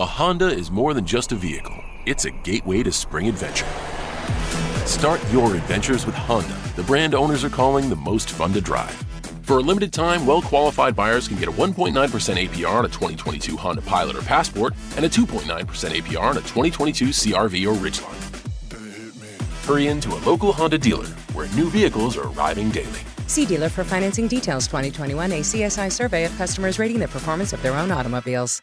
A Honda is more than just a vehicle, it's a gateway to spring adventure. Start your adventures with Honda, the brand owners are calling the most fun to drive. For a limited time, well qualified buyers can get a 1.9% APR on a 2022 Honda Pilot or Passport and a 2.9% APR on a 2022 CRV or Ridgeline. Hurry into a local Honda dealer where new vehicles are arriving daily. See dealer for financing details 2021 ACSI survey of customers rating the performance of their own automobiles.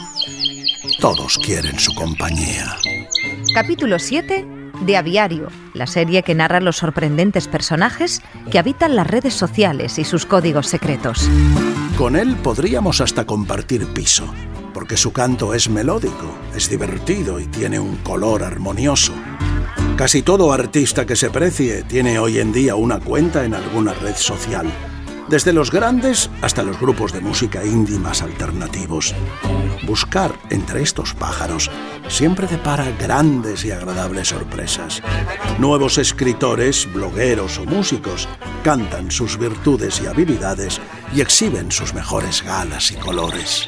Todos quieren su compañía. Capítulo 7 de Aviario, la serie que narra los sorprendentes personajes que habitan las redes sociales y sus códigos secretos. Con él podríamos hasta compartir piso, porque su canto es melódico, es divertido y tiene un color armonioso. Casi todo artista que se precie tiene hoy en día una cuenta en alguna red social, desde los grandes hasta los grupos de música indie alternativos. Buscar entre estos pájaros siempre depara grandes y agradables sorpresas. Nuevos escritores, blogueros o músicos cantan sus virtudes y habilidades y exhiben sus mejores galas y colores.